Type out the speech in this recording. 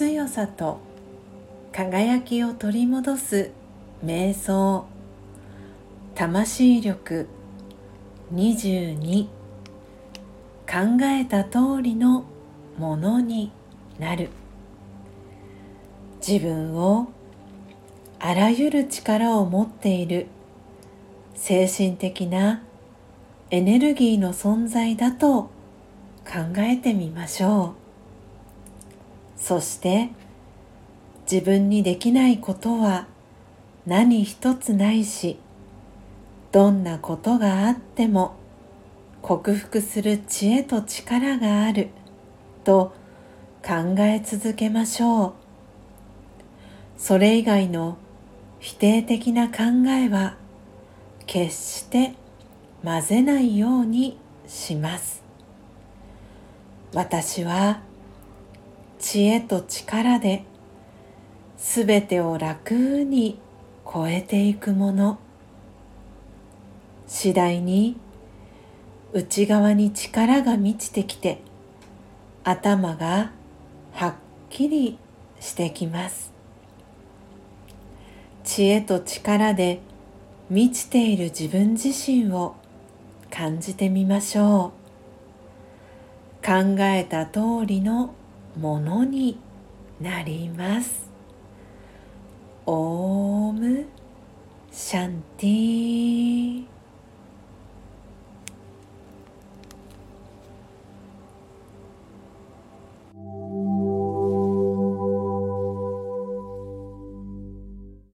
強さと輝きを取り戻す瞑想。魂力。22考えた通りのものになる。自分をあらゆる力を持っている。精神的なエネルギーの存在だと考えてみましょう。そして自分にできないことは何一つないしどんなことがあっても克服する知恵と力があると考え続けましょう。それ以外の否定的な考えは決して混ぜないようにします。私は知恵と力ですべてを楽に超えていくもの。次第に内側に力が満ちてきて頭がはっきりしてきます。知恵と力で満ちている自分自身を感じてみましょう。考えた通りのものになります。オームシャンティ